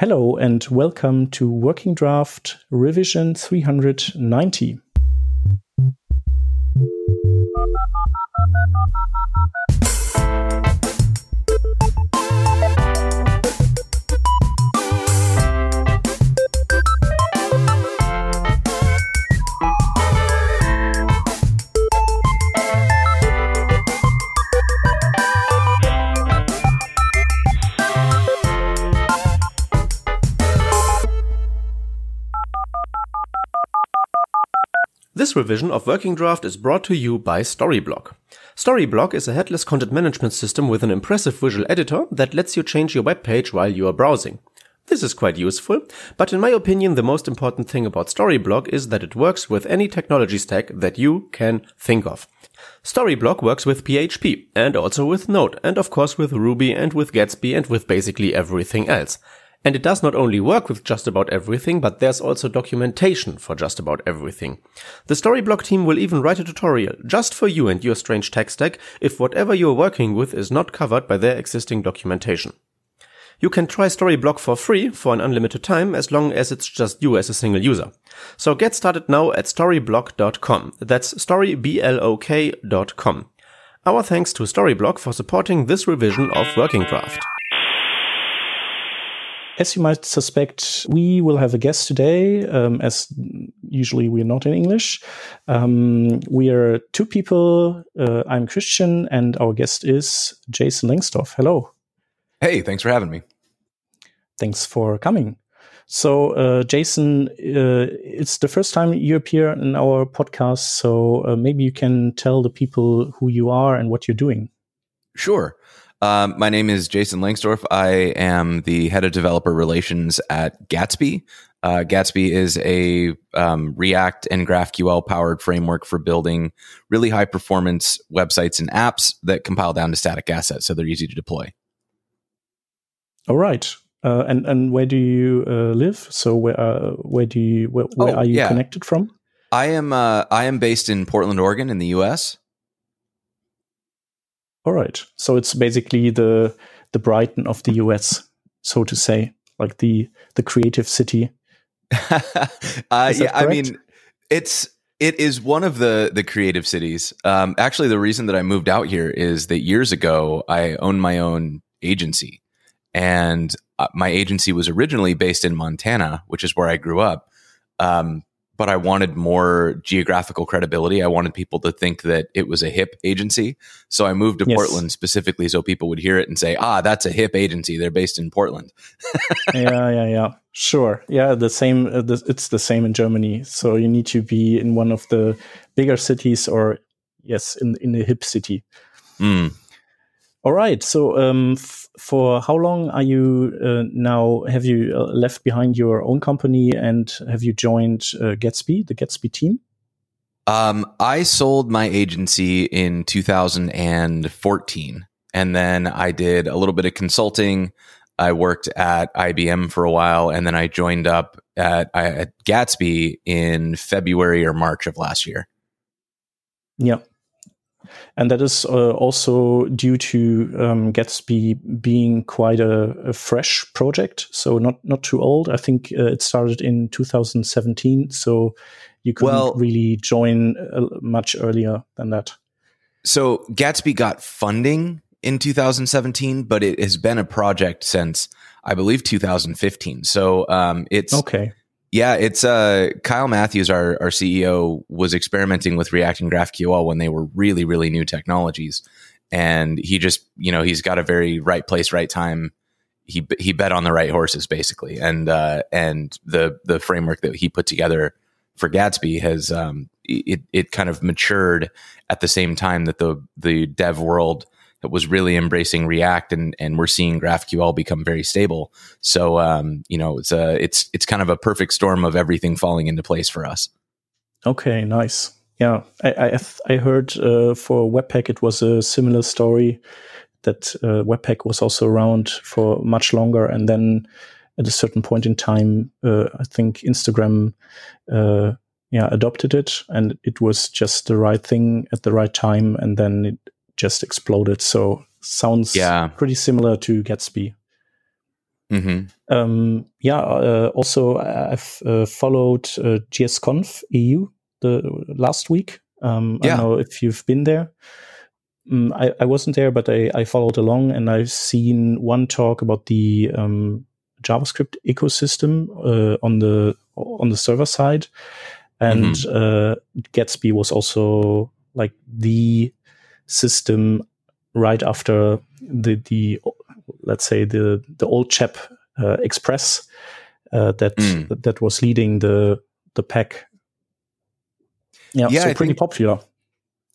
Hello and welcome to Working Draft Revision 390. Revision of Working Draft is brought to you by Storyblok. Storyblok is a headless content management system with an impressive visual editor that lets you change your web page while you are browsing. This is quite useful, but in my opinion the most important thing about Storyblok is that it works with any technology stack that you can think of. Storyblok works with PHP and also with Node and of course with Ruby and with Gatsby and with basically everything else. And it does not only work with just about everything, but there's also documentation for just about everything. The Storyblok team will even write a tutorial just for you and your strange tech stack if whatever you're working with is not covered by their existing documentation. You can try Storyblok for free for an unlimited time as long as it's just you as a single user. So get started now at storyblok.com. That's storyblok.com. Our thanks to Storyblok for supporting this revision of Working Draft. As you might suspect, we will have a guest today, um, as usually we're not in English. Um, we are two people. Uh, I'm Christian, and our guest is Jason Lengstorf. Hello. Hey, thanks for having me. Thanks for coming. So, uh, Jason, uh, it's the first time you appear in our podcast. So, uh, maybe you can tell the people who you are and what you're doing. Sure. Um, my name is Jason Lengstorf. I am the head of developer relations at Gatsby. Uh, Gatsby is a um, React and GraphQL powered framework for building really high performance websites and apps that compile down to static assets, so they're easy to deploy. All right. Uh, and and where do you uh, live? So where uh, where do you where, where Oh, are you yeah. connected from? I am uh, I am based in Portland, Oregon, in the U.S. All right. So it's basically the the Brighton of the US, so to say, like the the creative city. uh, yeah, I mean, it's it is one of the the creative cities. Um, actually, the reason that I moved out here is that years ago I owned my own agency, and uh, my agency was originally based in Montana, which is where I grew up. Um, but I wanted more geographical credibility. I wanted people to think that it was a hip agency. So I moved to Yes. Portland specifically so people would hear it and say, ah, that's a hip agency. They're based in Portland. yeah, yeah, yeah. Sure. Yeah, the same. Uh, the, it's the same in Germany. So you need to be in one of the bigger cities, or yes, in in a hip city. Mm. All right. So, um, f- for how long are you uh, now? Have you uh, left behind your own company and have you joined uh, Gatsby, the Gatsby team? Um, I sold my agency in 2014, and then I did a little bit of consulting. I worked at IBM for a while, and then I joined up at, at Gatsby in February or March of last year. Yeah. And that is uh, also due to um, Gatsby being quite a, a fresh project, so not not too old. I think uh, it started in 2017, so you couldn't Well- really join uh, much earlier than that. So Gatsby got funding in 2017, but it has been a project since I believe 2015. So um, it's Okay. Yeah, it's uh Kyle Mathews, our our CEO, was experimenting with React and GraphQL when they were really, really new technologies. And he just, you know, he's got a very right place, right time. He he bet on the right horses, basically. And uh and the the framework that he put together for Gatsby has um it it kind of matured at the same time that the the dev world that was really embracing React and and we're seeing GraphQL become very stable. So um, you know, it's a it's it's kind of a perfect storm of everything falling into place for us. Okay, nice. Yeah, I I, I heard uh, for Webpack it was a similar story that uh, Webpack was also around for much longer, and then at a certain point in time, uh, I think Instagram, uh, yeah, adopted it, and it was just the right thing at the right time, and then it just exploded. So sounds Yeah. pretty similar to Gatsby. Mm-hmm. Um, yeah. Uh, also, I've uh, followed uh, JSConf EU the last week. Um, yeah. I don't know if you've been there. Um, I, I, wasn't there, but I, I, followed along, and I've seen one talk about the um, JavaScript ecosystem uh, on the on the server side, and mm-hmm. Uh, Gatsby was also like the system right after the the let's say the the old chap uh, Express uh, that mm. that was leading the the pack. Yeah, yeah so I pretty popular.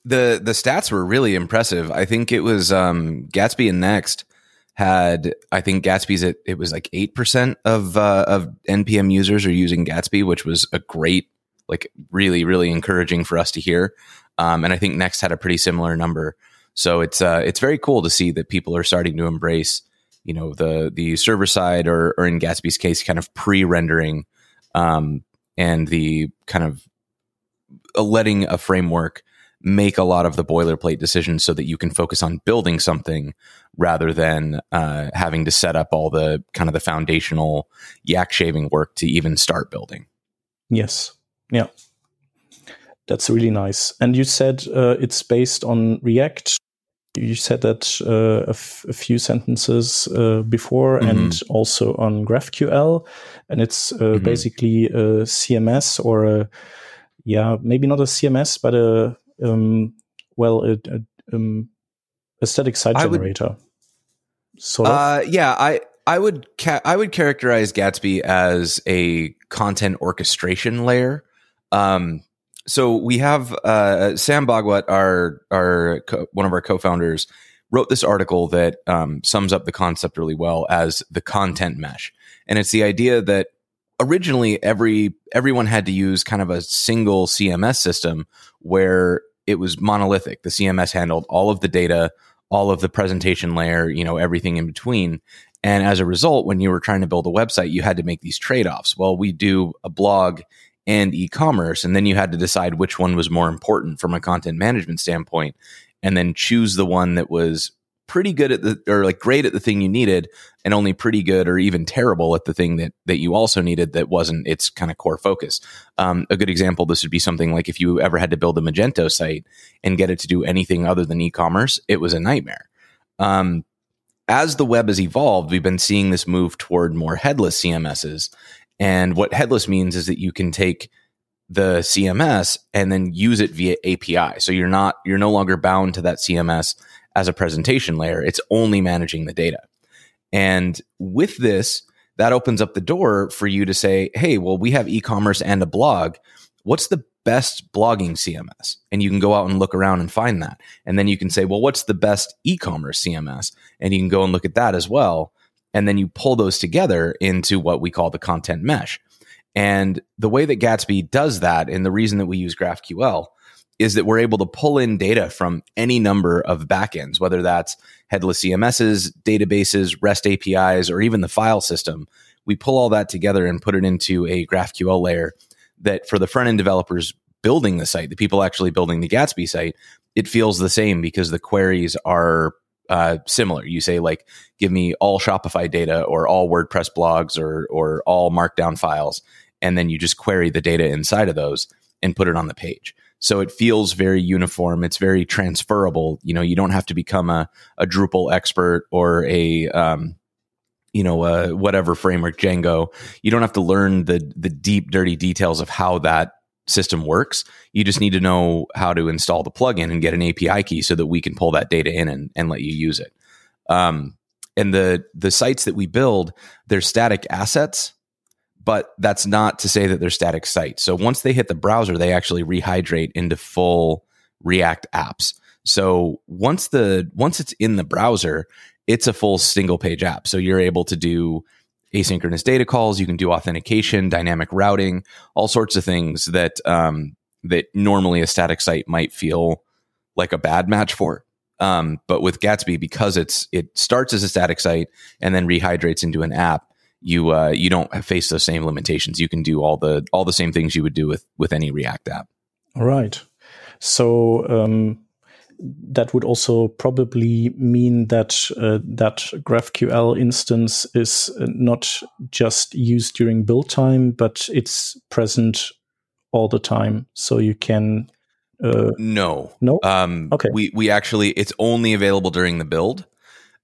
The the stats were really impressive. I think it was um, Gatsby and Next had I think Gatsby's at it was like eight percent of uh, of npm users are using Gatsby, which was a great like really really encouraging for us to hear. Um, and I think Next had a pretty similar number. So it's uh, it's very cool to see that people are starting to embrace, you know, the the server side or or in Gatsby's case, kind of pre-rendering, um, and the kind of uh, letting a framework make a lot of the boilerplate decisions so that you can focus on building something rather than uh, having to set up all the kind of the foundational yak shaving work to even start building. Yes. Yeah. That's really nice. And you said uh, it's based on React. You said that uh, a, few sentences uh, before mm-hmm. and also on GraphQL. And it's uh, mm-hmm. basically a CMS or a, yeah, maybe not a CMS, but a, um, well, a, a, um, a static site I generator. Would, sort of. Uh, yeah, I, I would ca- I would characterize Gatsby as a content orchestration layer. Um, so we have uh, Sam Bhagwat, our our co- one of our co-founders, wrote this article that um, sums up the concept really well as the content mesh, and it's the idea that originally every everyone had to use kind of a single CMS system where it was monolithic. The CMS handled all of the data, all of the presentation layer, you know, everything in between. And as a result, when you were trying to build a website, you had to make these trade offs. Well, we do a blog and e-commerce and then you had to decide which one was more important from a content management standpoint and then choose the one that was pretty good at the or like great at the thing you needed and only pretty good or even terrible at the thing that that you also needed that wasn't its kind of core focus. Um, a good example this would be something like if you ever had to build a magento site and get it to do anything other than e-commerce it was a nightmare. Um, as the web has evolved we've been seeing this move toward more headless cms's and what headless means is that you can take the CMS and then use it via API. So you're not you're no longer bound to that CMS as a presentation layer. It's only managing the data. And with this, that opens up the door for you to say, "Hey, well we have e-commerce and a blog. What's the best blogging CMS?" And you can go out and look around and find that. And then you can say, "Well, what's the best e-commerce CMS?" And you can go and look at that as well and then you pull those together into what we call the content mesh. And the way that Gatsby does that, and the reason that we use GraphQL, is that we're able to pull in data from any number of backends, whether that's headless CMSs, databases, REST APIs, or even the file system. We pull all that together and put it into a GraphQL layer that for the front end developers building the site, the people actually building the Gatsby site, it feels the same because the queries are uh, similar. You say like, give me all Shopify data or all WordPress blogs or or all Markdown files, and then you just query the data inside of those and put it on the page. So it feels very uniform. It's very transferable. You know, you don't have to become a, a Drupal expert or a um, you know, uh, whatever framework Django. You don't have to learn the the deep, dirty details of how that system works. You just need to know how to install the plugin and get an API key so that we can pull that data in and, and let you use it. Um, and the the sites that we build, they're static assets, but that's not to say that they're static sites. So once they hit the browser, they actually rehydrate into full React apps. So once the once it's in the browser, it's a full single page app. So you're able to do asynchronous data calls. You can do authentication, dynamic routing, all sorts of things that um, that normally a static site might feel like a bad match for. Um, but with Gatsby, because it's it starts as a static site and then rehydrates into an app, you uh, you don't face those same limitations. You can do all the all the same things you would do with with any React app. All right. So um, that would also probably mean that uh, that GraphQL instance is not just used during build time, but it's present all the time. So you can. Uh, no, no. Um, okay. We we actually it's only available during the build.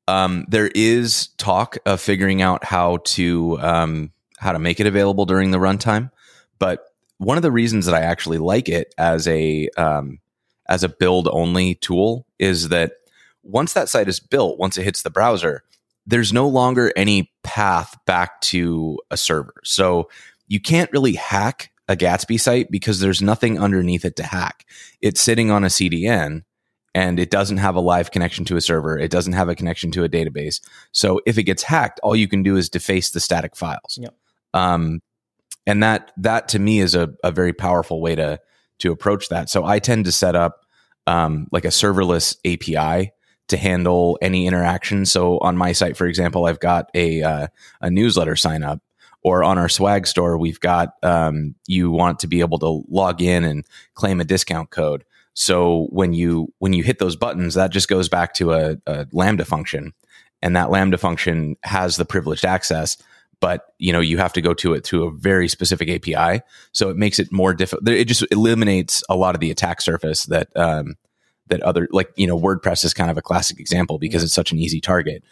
Um, there is talk of figuring out how to um, how to make it available during the runtime, but one of the reasons that I actually like it as a um, as a build only tool is that once that site is built, once it hits the browser, there's no longer any path back to a server. So you can't really hack a Gatsby site because there's nothing underneath it to hack. It's sitting on a CDN and it doesn't have a live connection to a server. It doesn't have a connection to a database. So if it gets hacked, all you can do is deface the static files. Yep. Um, and that that to me is a, a very powerful way to to approach that. So I tend to set up um, like a serverless API to handle any interaction. So on my site, for example, I've got a uh, a newsletter sign up, or on our swag store, we've got um, you want to be able to log in and claim a discount code. So when you when you hit those buttons, that just goes back to a, a Lambda function, and that Lambda function has the privileged access but you know you have to go to it to a very specific API. So it makes it more difficult. It just eliminates a lot of the attack surface that um, that other like you know WordPress is kind of a classic example because it's such an easy target.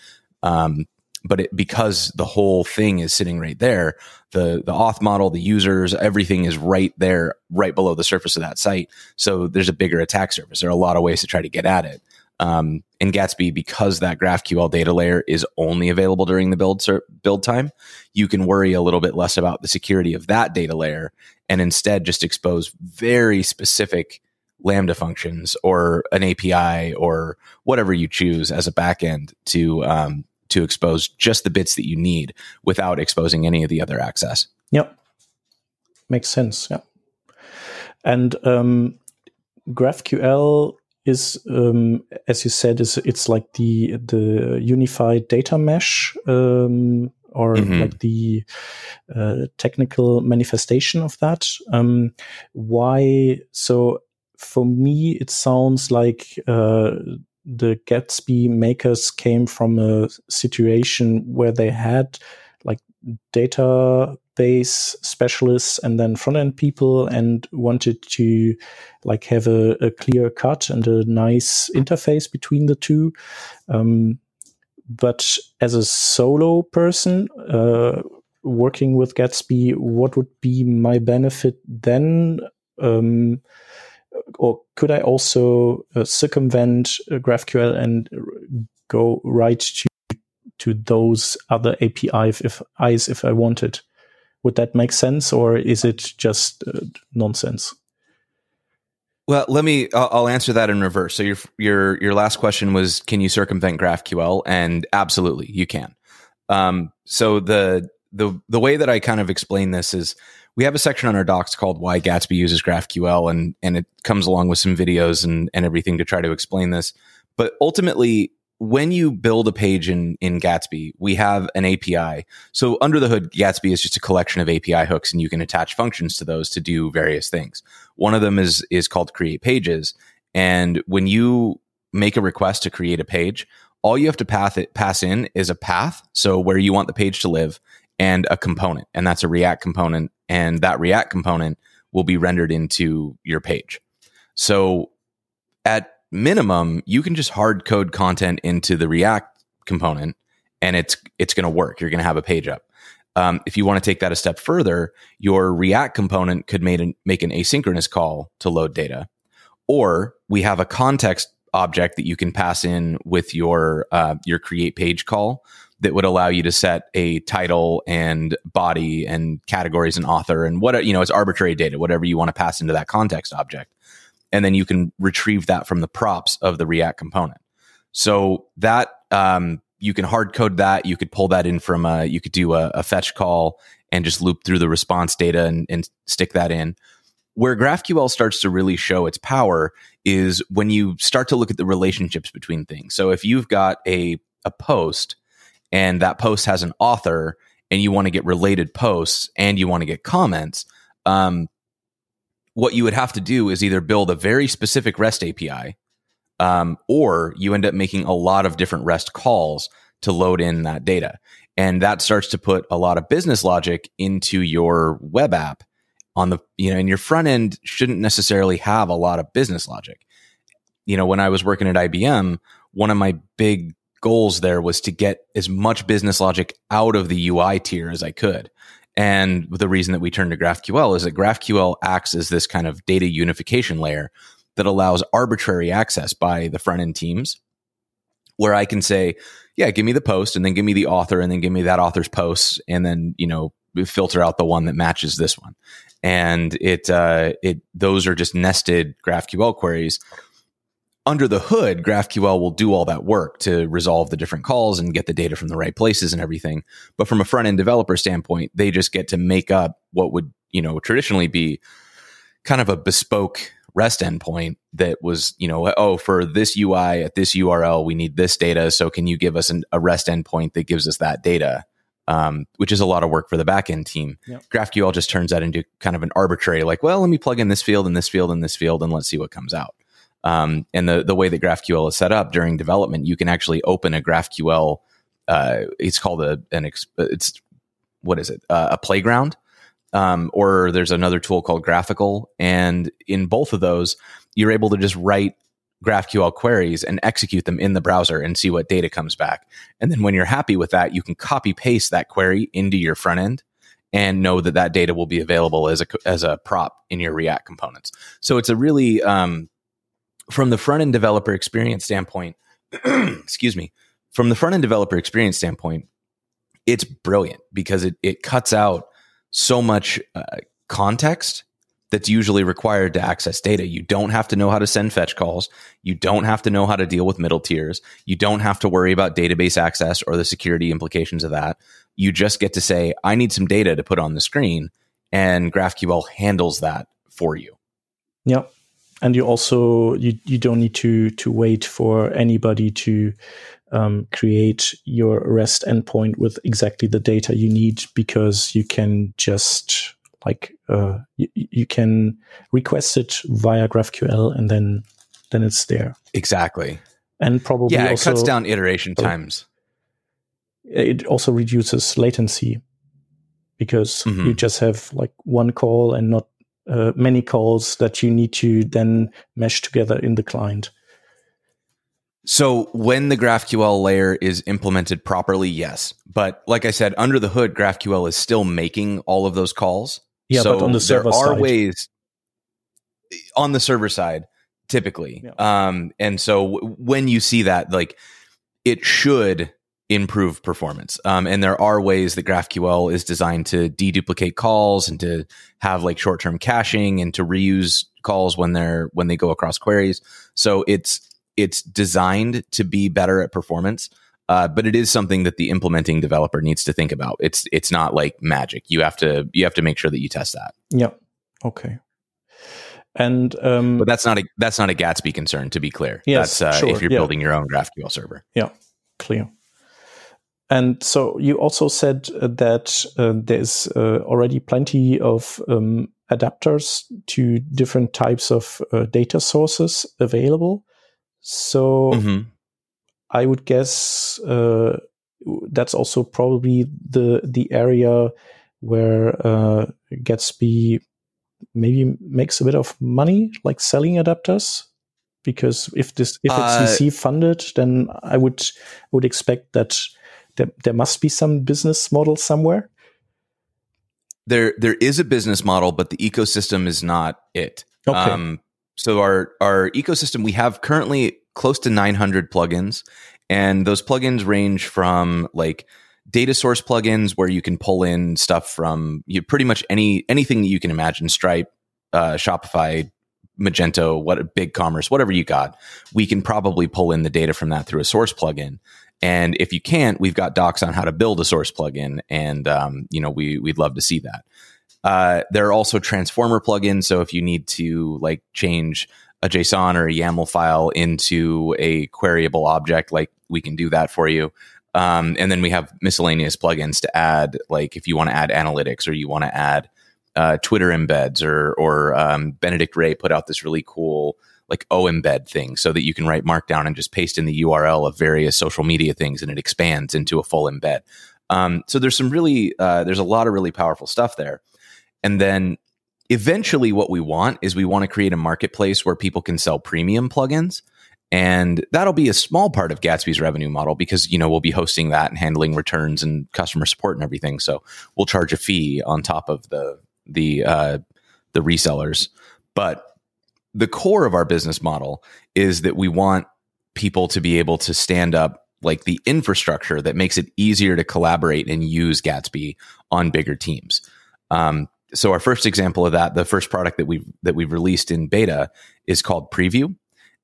Um, but it, because the whole thing is sitting right there, the the auth model, the users, everything is right there, right below the surface of that site. So there's a bigger attack surface. There are a lot of ways to try to get at it. Um, in Gatsby, because that GraphQL data layer is only available during the build ser- build time, you can worry a little bit less about the security of that data layer and instead just expose very specific Lambda functions or an API or whatever you choose as a backend to um, to expose just the bits that you need without exposing any of the other access. Yep, makes sense. Yeah, and um, GraphQL is, um, as you said, is it's like the the unified data mesh um, or mm-hmm. like the uh, technical manifestation of that. Um, why? So for me, it sounds like uh, the Gatsby makers came from a situation where they had like data base specialists and then front end people and wanted to like have a, a, clear cut and a nice interface between the two. Um, but as a solo person, uh, working with Gatsby, what would be my benefit then? Um, or could I also uh, circumvent uh, GraphQL and go right to to those other APIs if, if I wanted? Would that make sense, or is it just uh, nonsense? Well, let me. I'll, answer that in reverse. So your your your last question was, can you circumvent GraphQL? And absolutely, you can. Um, so the the the way that I kind of explain this is we have a section on our docs called why Gatsby uses GraphQL and and it comes along with some videos and and everything to try to explain this. But ultimately when you build a page in, in Gatsby, we have an API. So under the hood, Gatsby is just a collection of API hooks and you can attach functions to those to do various things. One of them is, is called create pages. And when you make a request to create a page, all you have to path it, pass in is a path. So where you want the page to live and a component. And that's a React component. And that React component will be rendered into your page. So at minimum, you can just hard code content into the React component and it's it's going to work. You're going to have a page up. Um, if you want to take that a step further, your React component could make an, make an asynchronous call to load data, or we have a context object that you can pass in with your uh, your create page call that would allow you to set a title and body and categories and author and what you know it's arbitrary data, whatever you want to pass into that context object and then you can retrieve that from the props of the React component. So that um, you can hard code that. You could pull that in from a, you could do a, a fetch call and just loop through the response data and, and stick that in. Where GraphQL starts to really show its power is when you start to look at the relationships between things. So if you've got a, a post and that post has an author and you want to get related posts and you want to get comments, um, what you would have to do is either build a very specific REST API Um, or you end up making a lot of different REST calls to load in that data. And that starts to put a lot of business logic into your web app on the, you know, and your front end shouldn't necessarily have a lot of business logic. You know, when I was working at IBM, one of my big goals there was to get as much business logic out of the UI tier as I could. And the reason that we turn to GraphQL is that GraphQL acts as this kind of data unification layer that allows arbitrary access by the front end teams where I can say, yeah, give me the post and then give me the author and then give me that author's posts and then, you know, filter out the one that matches this one. And it, uh, it, those are just nested GraphQL queries. Under the hood, GraphQL will do all that work to resolve the different calls and get the data from the right places and everything. But from a front end developer standpoint, they just get to make up what would, you know, traditionally be kind of a bespoke REST endpoint that was, you know, oh, for this UI at this URL, we need this data. So can you give us an, a REST endpoint that gives us that data? Um, which is a lot of work for the backend team. Yep. GraphQL just turns that into kind of an arbitrary, like, well, let me plug in this field and this field and this field and let's see what comes out. Um, and the the way that GraphQL is set up during development, you can actually open a GraphQL. Uh, it's called a an it's what is it uh, a playground um, or there's another tool called GraphiQL. And in both of those, you're able to just write GraphQL queries and execute them in the browser and see what data comes back. And then when you're happy with that, you can copy paste that query into your front end and know that that data will be available as a as a prop in your React components. So it's a really um, from the front end developer experience standpoint. excuse me. From the front end developer experience standpoint, it's brilliant because it it cuts out so much uh, context that's usually required to access data. You don't have to know how to send fetch calls. You don't have to know how to deal with middle tiers. You don't have to worry about database access or the security implications of that. You just get to say, I need some data to put on the screen, and GraphQL handles that for you. Yep. And you also you, you don't need to to wait for anybody to um, create your REST endpoint with exactly the data you need because you can just like uh, you, you can request it via GraphQL and then then it's there. Exactly. And probably yeah, it also, cuts down iteration times. It also reduces latency because mm-hmm. you just have like one call and not uh, many calls that you need to then mesh together in the client. So when the GraphQL layer is implemented properly, yes. But like I said, under the hood, GraphQL is still making all of those calls. Yeah, so but on the server there are side. ways on the server side, typically. Yeah. Um, and so w- when you see that, like it should improve performance. Um, and there are ways that GraphQL is designed to deduplicate calls and to have like short-term caching and to reuse calls when they're when they go across queries. So it's it's designed to be better at performance. Uh, but it is something that the implementing developer needs to think about. It's it's not like magic. You have to you have to make sure that you test that. Yeah. Okay. And um, but that's not a that's not a Gatsby concern. To be clear, yes, that's uh, sure, if you're yeah. building your own GraphQL server. Yeah, clear. And so you also said uh, that uh, there's uh, already plenty of um, adapters to different types of uh, data sources available. So mm-hmm. I would guess uh, that's also probably the the area where uh, Gatsby maybe makes a bit of money, like selling adapters. Because if this if it's VC funded, then I would would expect that there, there must be some business model somewhere. There there is a business model, but the ecosystem is not it. Okay. Um, so our our ecosystem we have currently close to 900 plugins and those plugins range from like data source plugins where you can pull in stuff from you pretty much any anything that you can imagine stripe uh, shopify magento what big commerce whatever you got we can probably pull in the data from that through a source plugin and if you can't we've got docs on how to build a source plugin and um, you know we, we'd love to see that uh, there are also transformer plugins. So if you need to like change a JSON or a YAML file into a queryable object, like we can do that for you. Um, and then we have miscellaneous plugins to add, like if you want to add analytics or you want to add uh, Twitter embeds, or or um, Benedicte Raae put out this really cool like oEmbed thing so that you can write markdown and just paste in the URL of various social media things and it expands into a full embed. Um, so there's some really, uh, there's a lot of really powerful stuff there. And then eventually what we want is we want to create a marketplace where people can sell premium plugins. And that'll be a small part of Gatsby's revenue model because, you know, we'll be hosting that and handling returns and customer support and everything. So we'll charge a fee on top of the, the, uh, the resellers. But the core of our business model is that we want people to be able to stand up like the infrastructure that makes it easier to collaborate and use Gatsby on bigger teams. Um, so our first example of that, the first product that we've that we've released in beta is called Preview,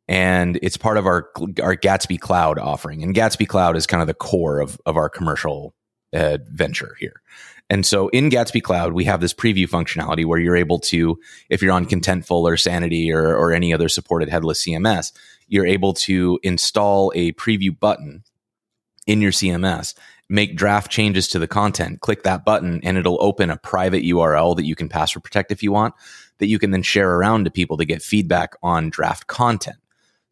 and it's part of our our Gatsby Cloud offering. And Gatsby Cloud is kind of the core of of our commercial uh, venture here. And so in Gatsby Cloud, we have this preview functionality where you're able to, if you're on Contentful or Sanity or, or any other supported headless CMS, you're able to install a preview button in your CMS, make draft changes to the content, click that button, and it'll open a private URL that you can password protect if you want, that you can then share around to people to get feedback on draft content.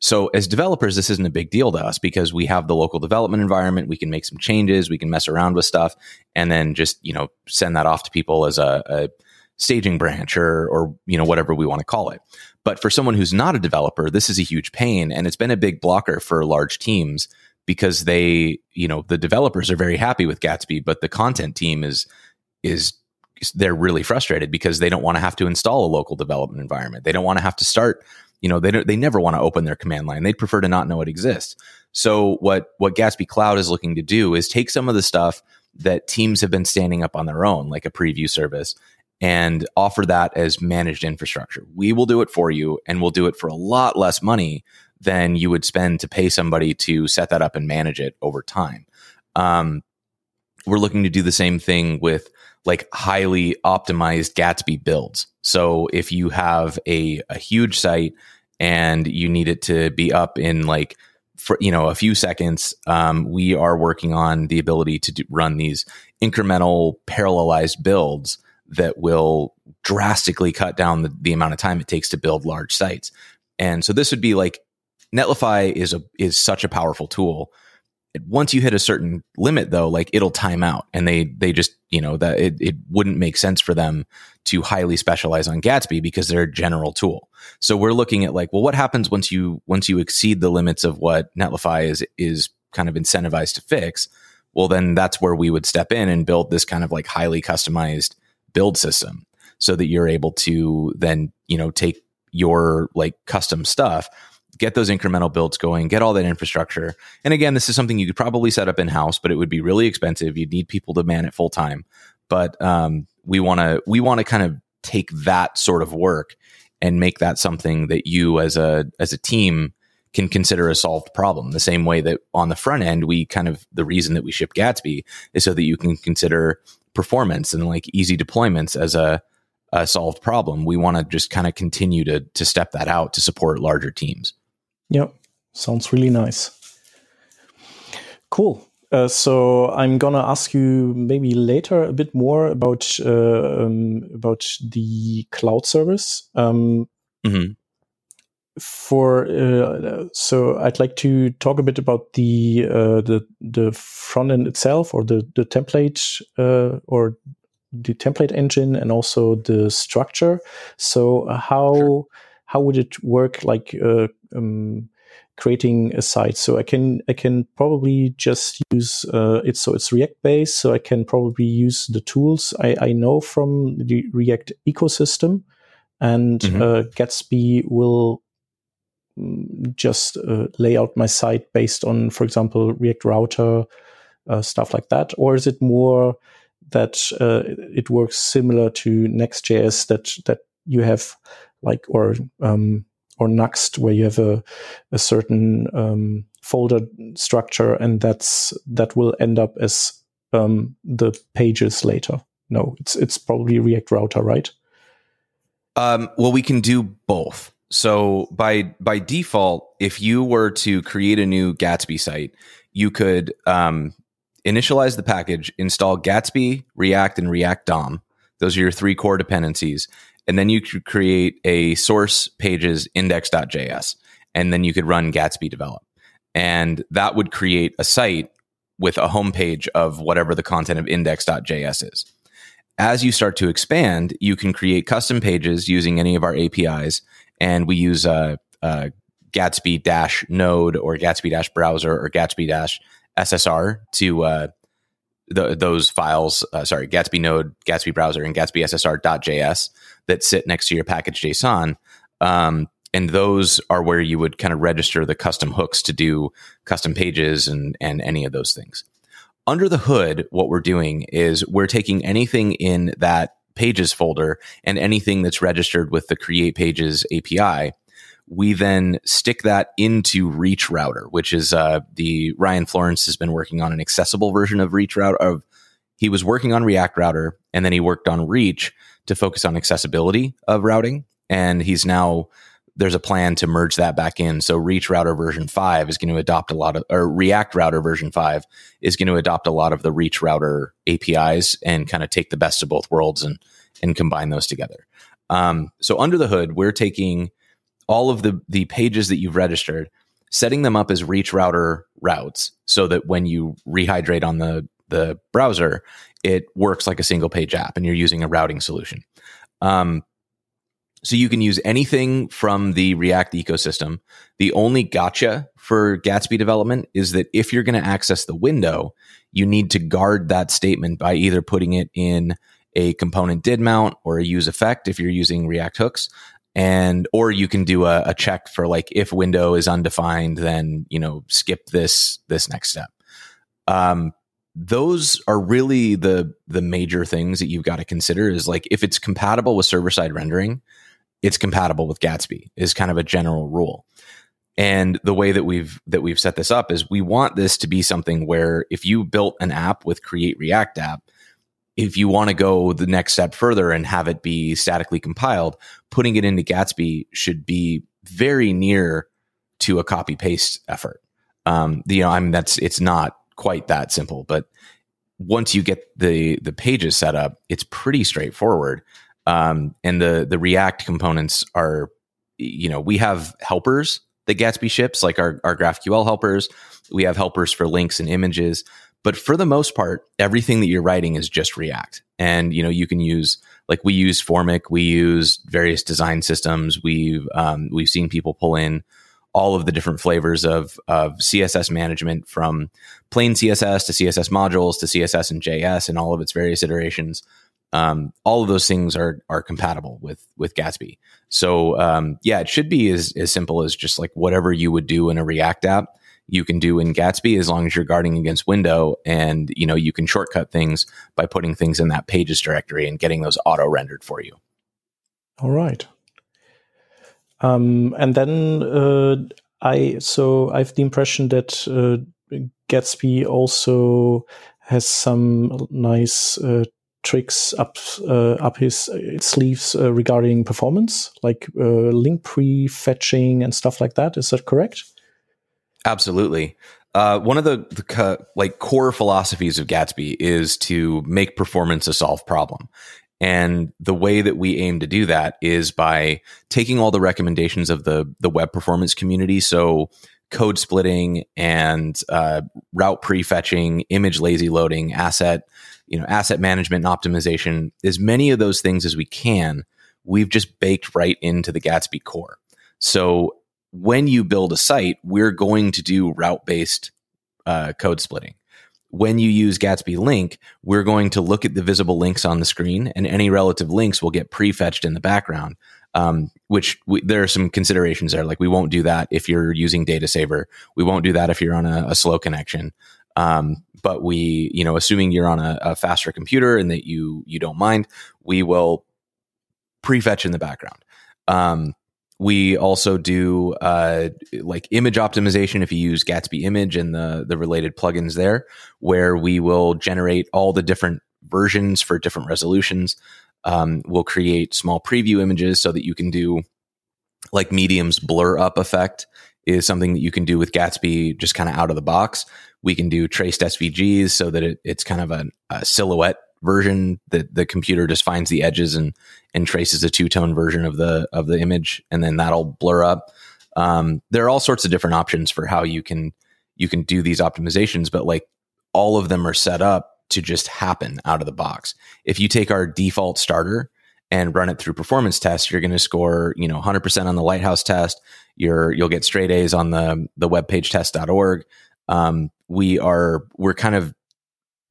So as developers, this isn't a big deal to us because we have the local development environment. We can make some changes. We can mess around with stuff and then just, you know, send that off to people as a, a staging branch or, or, you know, whatever we want to call it. But for someone who's not a developer, this is a huge pain and it's been a big blocker for large teams because they, you know, the developers are very happy with Gatsby, but the content team is, is they're really frustrated because they don't want to have to install a local development environment. They don't want to have to start you know, they they never want to open their command line. They'd prefer to not know it exists. So what what Gatsby Cloud is looking to do is take some of the stuff that teams have been standing up on their own, like a preview service, and offer that as managed infrastructure. We will do it for you, and we'll do it for a lot less money than you would spend to pay somebody to set that up and manage it over time. Um, we're looking to do the same thing with like highly optimized Gatsby builds. So if you have a, a huge site and you need it to be up in like for you know a few seconds, um, we are working on the ability to do, run these incremental parallelized builds that will drastically cut down the, the amount of time it takes to build large sites. And so this would be like Netlify is a is such a powerful tool once you hit a certain limit though like it'll time out. And they they just you know that it, it wouldn't make sense for them to highly specialize on gatsby because they're a general tool. So we're looking at like well what happens once you once you exceed the limits of what netlify is is kind of incentivized to fix? Well then that's where we would step in and build this kind of like highly customized build system so that you're able to then you know take your like custom stuff get those incremental builds going, get all that infrastructure. And again, this is something you could probably set up in house, but it would be really expensive. You'd need people to man it full time. But um, we want to we want to kind of take that sort of work and make that something that you as a as a team can consider a solved problem. The same way that on the front end, we kind of the reason that we ship Gatsby is so that you can consider performance and like easy deployments as a, a solved problem. We want to just kind of continue to to step that out to support larger teams. Yeah, sounds really nice. Cool. Uh, so I'm gonna ask you maybe later a bit more about uh, um, about the cloud service. Um, mm-hmm. For uh, so I'd like to talk a bit about the uh, the the front end itself, or the the template, uh, or the template engine, and also the structure. So how sure. How would it work? Like uh, um, creating a site. So I can I can probably just use uh, it. So it's React based. So I can probably use the tools I, I know from the React ecosystem, and mm-hmm. uh, Gatsby will mm, just uh, lay out my site based on, for example, React Router uh, stuff like that. Or is it more that uh, it works similar to Next.js that that you have like or um, or Nuxt, where you have a, a certain um, folder structure, and that's that will end up as um, the pages later. No, it's it's probably React Router, right? Um, well, we can do both. So by by default, if you were to create a new Gatsby site, you could um, initialize the package, install Gatsby, React, and React DOM. Those are your three core dependencies. And then you could create a source pages index.js, and then you could run Gatsby develop. And that would create a site with a homepage of whatever the content of index.js is. As you start to expand, you can create custom pages using any of our APIs. And we use a, a Gatsby dash node or Gatsby dash browser or Gatsby dash SSR to uh, the, those files, uh, sorry, Gatsby node, Gatsby browser, and Gatsby SSR.js that sit next to your package JSON. Um, and those are where you would kind of register the custom hooks to do custom pages and, and any of those things. Under the hood, what we're doing is we're taking anything in that pages folder and anything that's registered with the create pages API we then stick that into Reach Router, which is uh, the Ryan Florence has been working on an accessible version of Reach Router. Of he was working on React Router, and then he worked on Reach to focus on accessibility of routing, and he's now there's a plan to merge that back in. So Reach Router version five is going to adopt a lot of, or React Router version five is going to adopt a lot of the Reach Router APIs and kind of take the best of both worlds and and combine those together. Um, so under the hood, we're taking all of the the pages that you've registered, setting them up as reach router routes so that when you rehydrate on the the browser, it works like a single page app and you're using a routing solution. Um, so you can use anything from the React ecosystem. The only gotcha for Gatsby development is that if you're going to access the window, you need to guard that statement by either putting it in a component did mount or a use effect if you're using React hooks, and or you can do a, a, check for like if window is undefined then you know skip this this next step um those are really the the major things that you've got to consider is like if it's compatible with server side rendering it's compatible with gatsby is kind of a general rule and the way that we've that we've set this up is we want this to be something where if you built an app with create react app if you want to go the next step further and have it be statically compiled, putting it into Gatsby should be very near to a copy paste effort. Um, you know, I mean, that's it's not quite that simple, but once you get the the pages set up, it's pretty straightforward. Um, and the the React components are, you know, we have helpers that Gatsby ships, like our our GraphQL helpers. We have helpers for links and images. But for the most part, everything that you're writing is just React. And, you know, you can use, like we use Formik, we use various design systems. We've, um, we've seen people pull in all of the different flavors of, of CSS management from plain CSS to CSS modules to CSS and JS and all of its various iterations. Um, all of those things are are compatible with with Gatsby. So um, yeah, it should be as as simple as just like whatever you would do in a React app you can do in Gatsby as long as you're guarding against window and you know you can shortcut things by putting things in that pages directory and getting those auto rendered for you. All right. Um, and then uh, I so I have the impression that uh, Gatsby also has some nice uh, tricks up uh, up his sleeves uh, regarding performance, like uh, link prefetching and stuff like that. Is that correct? Absolutely. One of the, the like core philosophies of Gatsby is to make performance a solved problem. And the way that we aim to do that is by taking all the recommendations of the the web performance community. So code splitting and uh, route prefetching, image lazy loading, asset, you know, asset management and optimization, as many of those things as we can, we've just baked right into the Gatsby core. So when you build a site, we're going to do route based uh, code splitting. When you use Gatsby link, we're going to look at the visible links on the screen, and any relative links will get prefetched in the background. Um, which we, there are some considerations there. Like we won't do that if you're using Data Saver. We won't do that if you're on a, a slow connection. Um, but we, you know, assuming you're on a, a faster computer and that you you don't mind, we will prefetch in the background. Um, we also do uh, like image optimization if you use Gatsby Image and the the related plugins there, where we will generate all the different versions for different resolutions. Um, we'll create small preview images so that you can do like medium's blur up effect is something that you can do with Gatsby just kind of out of the box. We can do traced SVGs so that it, it's kind of a, a silhouette version that the computer just finds the edges and and traces a two tone version of the of the image, and then that'll blur up. Um, there are all sorts of different options for how you can you can do these optimizations, but like all of them are set up to just happen out of the box. If you take our default starter and run it through performance tests, you're going to score, you know, 100% on the Lighthouse test. You're you'll get straight A's on the the webpagetest.org. Um, we are we're kind of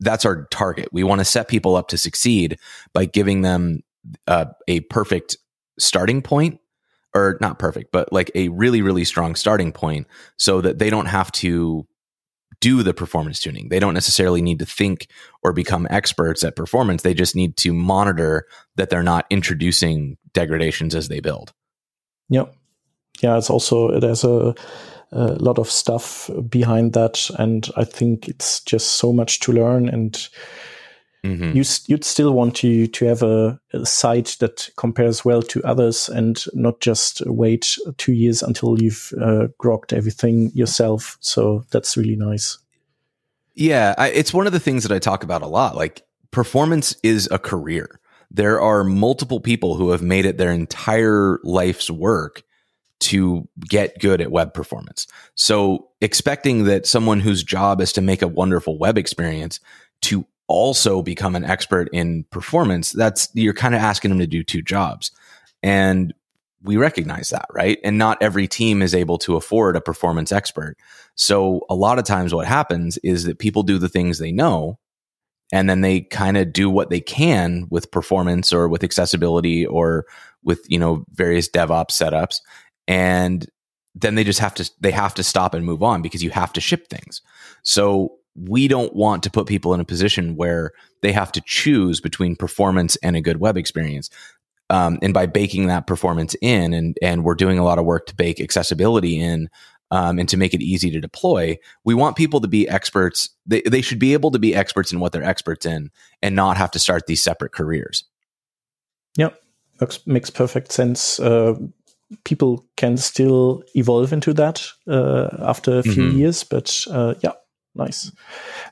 that's our target. We want to set people up to succeed by giving them uh, a perfect starting point or not perfect, but like a really, really strong starting point so that they don't have to do the performance tuning. They don't necessarily need to think or become experts at performance. They just need to monitor that they're not introducing degradations as they build. Yep. Yeah, it's also there's a, a lot of stuff behind that, and I think it's just so much to learn and Mm-hmm. You, would still want to to have a, a, site that compares well to others and not just wait two years until you've uh, grokked everything yourself. So that's really nice. Yeah, I, it's one of the things that I talk about a lot. Like performance is a career. There are multiple people who have made it their entire life's work to get good at web performance. So expecting that someone whose job is to make a wonderful web experience to also become an expert in performance, that's you're kind of asking them to do two jobs. And we recognize that, right? And not every team is able to afford a performance expert. So a lot of times what happens is that people do the things they know and then they kind of do what they can with performance or with accessibility or with, you know, various DevOps setups and then they just have to they have to stop and move on because you have to ship things. So we don't want to put people in a position where they have to choose between performance and a good web experience. Um, and by baking that performance in, and and we're doing a lot of work to bake accessibility in, um, and to make it easy to deploy, we want people to be experts. They they should be able to be experts in what they're experts in, and not have to start these separate careers. Yep, makes makes perfect sense. Uh, people can still evolve into that uh, after a few mm-hmm. years, but uh, yeah, nice.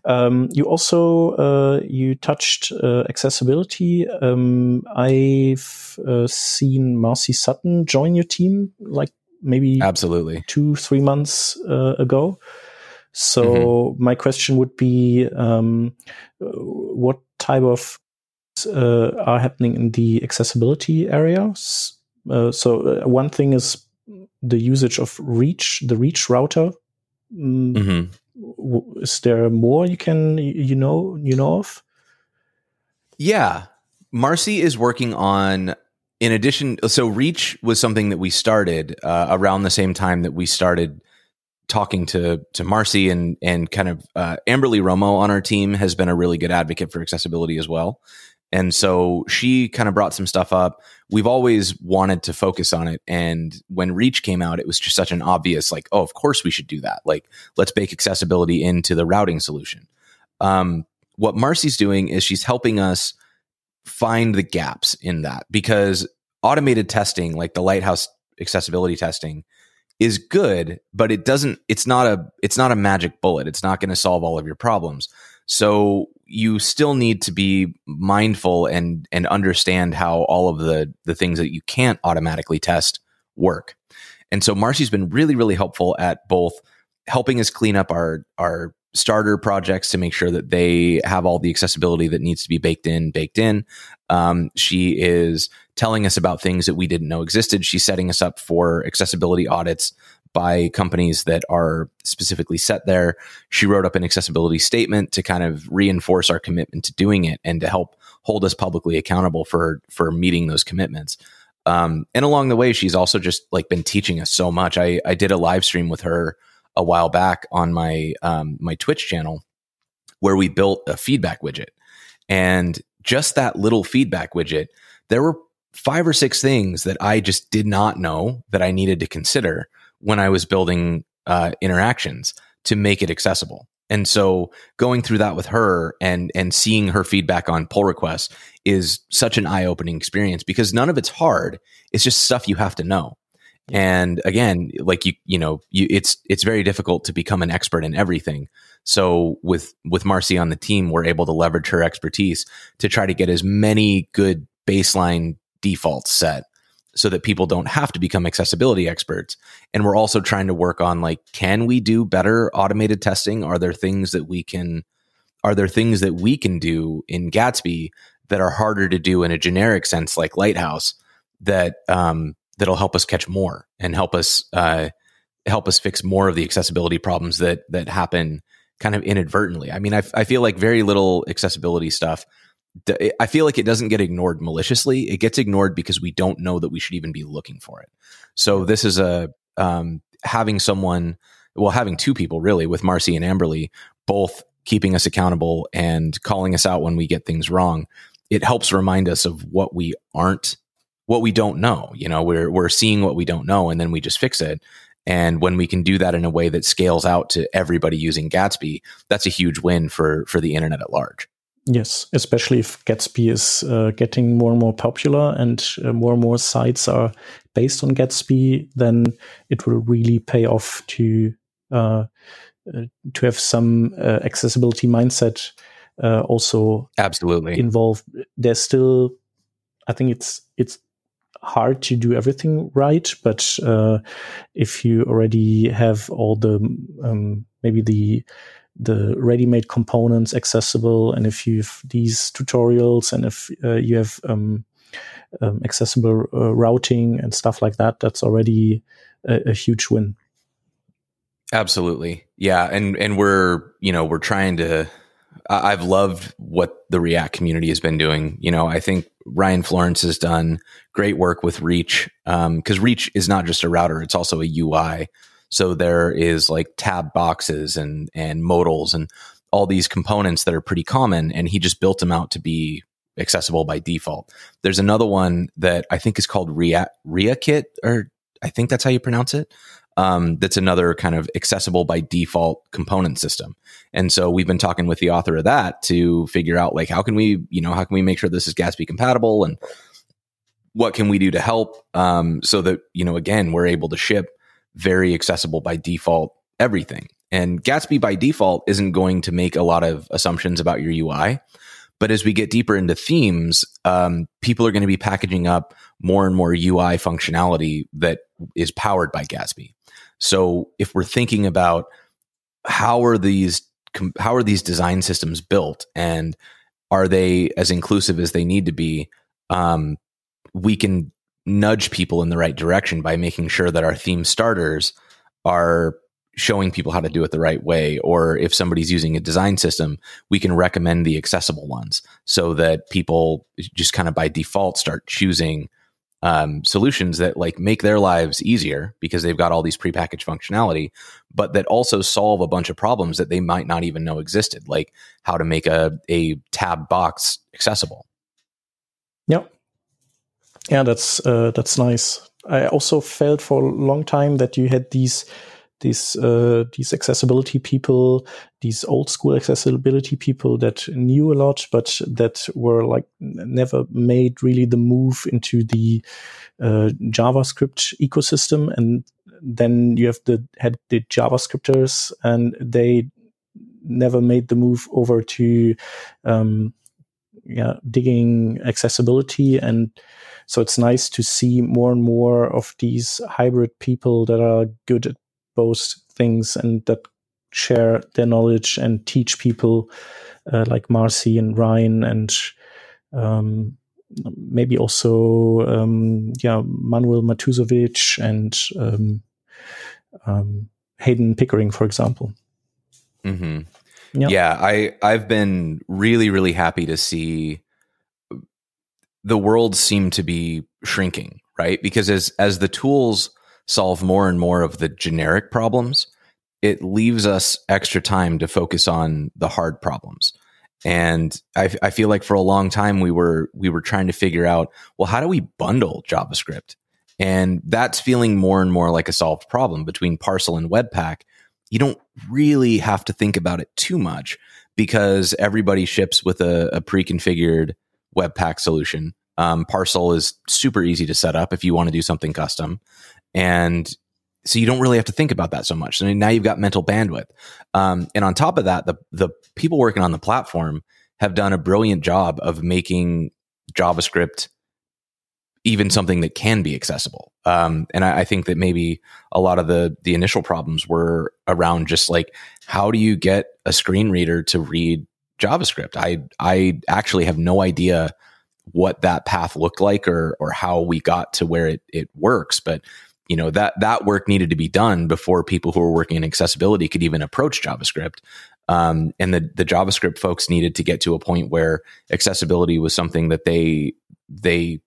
Um, you also uh, you touched uh, accessibility. Um, I've uh, seen Marcy Sutton join your team, like maybe absolutely two three months uh, ago. So mm-hmm. my question would be, um, what type of uh, are happening in the accessibility areas? Uh, so one thing is the usage of Reach, the Reach router. Mm, mm-hmm is there more you can you know you know of? Yeah, Marcy is working on. In addition, so Reach was something that we started uh, around the same time that we started talking to to Marcy and and kind of uh, Amberley Romo on our team has been a really good advocate for accessibility as well. And so she kind of brought some stuff up. We've always wanted to focus on it. And when Reach came out, it was just such an obvious, like, oh, of course we should do that. Like, let's bake accessibility into the routing solution. Um, what Marcy's doing is she's helping us find the gaps in that because automated testing, like the Lighthouse accessibility testing, is good, but it doesn't, it's not a, it's not a magic bullet. It's not going to solve all of your problems. So you still need to be mindful and and understand how all of the the things that you can't automatically test work. And so Marcy's been really really helpful at both helping us clean up our our starter projects to make sure that they have all the accessibility that needs to be baked in baked in. Um, she is telling us about things that we didn't know existed. She's setting us up for accessibility audits by companies that are specifically set there. She wrote up an accessibility statement to kind of reinforce our commitment to doing it and to help hold us publicly accountable for for meeting those commitments. Um, and along the way, she's also just like been teaching us so much. I, I did a live stream with her a while back on my um, my Twitch channel where we built a feedback widget, and just that little feedback widget, there were five or six things that I just did not know that I needed to consider when I was building uh, interactions to make it accessible. And so going through that with her and and seeing her feedback on pull requests is such an eye-opening experience because none of it's hard. It's just stuff you have to know. And again, like you, you know, you, it's it's very difficult to become an expert in everything. So with with Marcy on the team, we're able to leverage her expertise to try to get as many good baseline defaults set so that people don't have to become accessibility experts. And we're also trying to work on like, can we do better automated testing? Are there things that we can, are there things that we can do in Gatsby that are harder to do in a generic sense, like Lighthouse, that um, that'll help us catch more and help us uh, help us fix more of the accessibility problems that that happen kind of inadvertently. I mean, I, I feel like very little accessibility stuff I feel like it doesn't get ignored maliciously. It gets ignored because we don't know that we should even be looking for it. So this is a um, having someone, well, having two people really with Marcy and Amberley, both keeping us accountable and calling us out when we get things wrong. It helps remind us of what we aren't, what we don't know. You know, we're we're seeing what we don't know, and then we just fix it. And when we can do that in a way that scales out to everybody using Gatsby, that's a huge win for for the internet at large. Yes, especially if Gatsby is uh, getting more and more popular and uh, more and more sites are based on Gatsby, then it will really pay off to uh, uh to have some uh, accessibility mindset uh, also absolutely involved. There's still, I think it's it's hard to do everything right, but if you already have all the um, maybe the the ready-made components accessible and if you have these tutorials and if uh, you have um, um, accessible uh, routing and stuff like that that's already a, a, huge win. Absolutely. Yeah and and we're you know we're trying to i've loved what the react community has been doing. You know i think ryan florence has done great work with reach because um, reach is not just a router it's also a ui so there is like tab boxes and and modals and all these components that are pretty common, and he just built them out to be accessible by default. There's another one that I think is called React Ria Reakit, or I think that's how you pronounce it. Um, that's another kind of accessible by default component system. And so we've been talking with the author of that to figure out like how can we, you know, how can we make sure this is Gatsby compatible and what can we do to help um, so that you know again we're able to ship very accessible by default everything. And Gatsby by default isn't going to make a lot of assumptions about your UI. But as we get deeper into themes, um, people are going to be packaging up more and more UI functionality that is powered by Gatsby. So if we're thinking about how are these how are these design systems built and are they as inclusive as they need to be, um, we can nudge people in the right direction by making sure that our theme starters are showing people how to do it the right way. Or if somebody's using a design system, we can recommend the accessible ones so that people just kind of by default start choosing um, solutions that like make their lives easier because they've got all these prepackaged functionality, but that also solve a bunch of problems that they might not even know existed, like how to make a, a tab box accessible. Yep. Yeah, that's uh, that's nice. I also felt for a long time that you had these these uh, these accessibility people, these old school accessibility people that knew a lot, but that were like never made really the move into the uh, JavaScript ecosystem. And then you have the had the JavaScripters, and they never made the move over to um, yeah digging accessibility and so it's nice to see more and more of these hybrid people that are good at both things and that share their knowledge and teach people uh, like Marcy and Ryan and um, maybe also um, yeah Manuel Matuzovic and um, um, Heydon Pickering, for example. Mm-hmm. Yep. Yeah, I I've been really really happy to see the world seem to be shrinking, right? Because as as the tools solve more and more of the generic problems, it leaves us extra time to focus on the hard problems. And I, I feel like for a long time we were we were trying to figure out, well, how do we bundle JavaScript? And that's feeling more and more like a solved problem between Parcel and Webpack. You don't really have to think about it too much because everybody ships with a, a pre-configured Webpack solution. Um, Parcel is super easy to set up if you want to do something custom. And so you don't really have to think about that so much. So now you've got mental bandwidth. Um, and on top of that, the the people working on the platform have done a brilliant job of making JavaScript even something that can be accessible. Um, and I, I, think that maybe a lot of the the initial problems were around just like how do you get a screen reader to read JavaScript? I I actually have no idea what that path looked like or or how we got to where it it works, but you know that that work needed to be done before people who were working in accessibility could even approach JavaScript. Um, and the the JavaScript folks needed to get to a point where accessibility was something that they they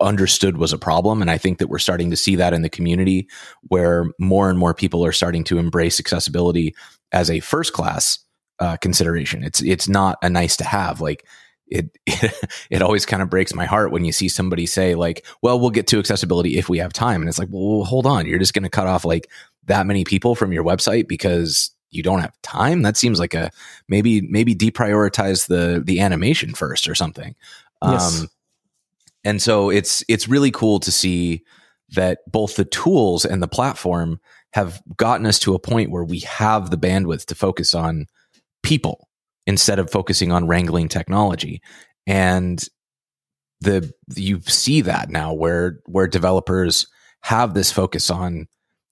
understood was a problem. And I think that we're starting to see that in the community where more and more people are starting to embrace accessibility as a first class uh, consideration. It's it's not a nice to have. Like it, it, it always kind of breaks my heart when you see somebody say like, "Well, we'll get to accessibility if we have time," and it's like, "Well, hold on, you're just going to cut off like that many people from your website because you don't have time." That seems like a maybe maybe deprioritize the the animation first or something. Yes. Um, and so it's it's really cool to see that both the tools and the platform have gotten us to a point where we have the bandwidth to focus on people instead of focusing on wrangling technology. And the you see that now where where developers have this focus on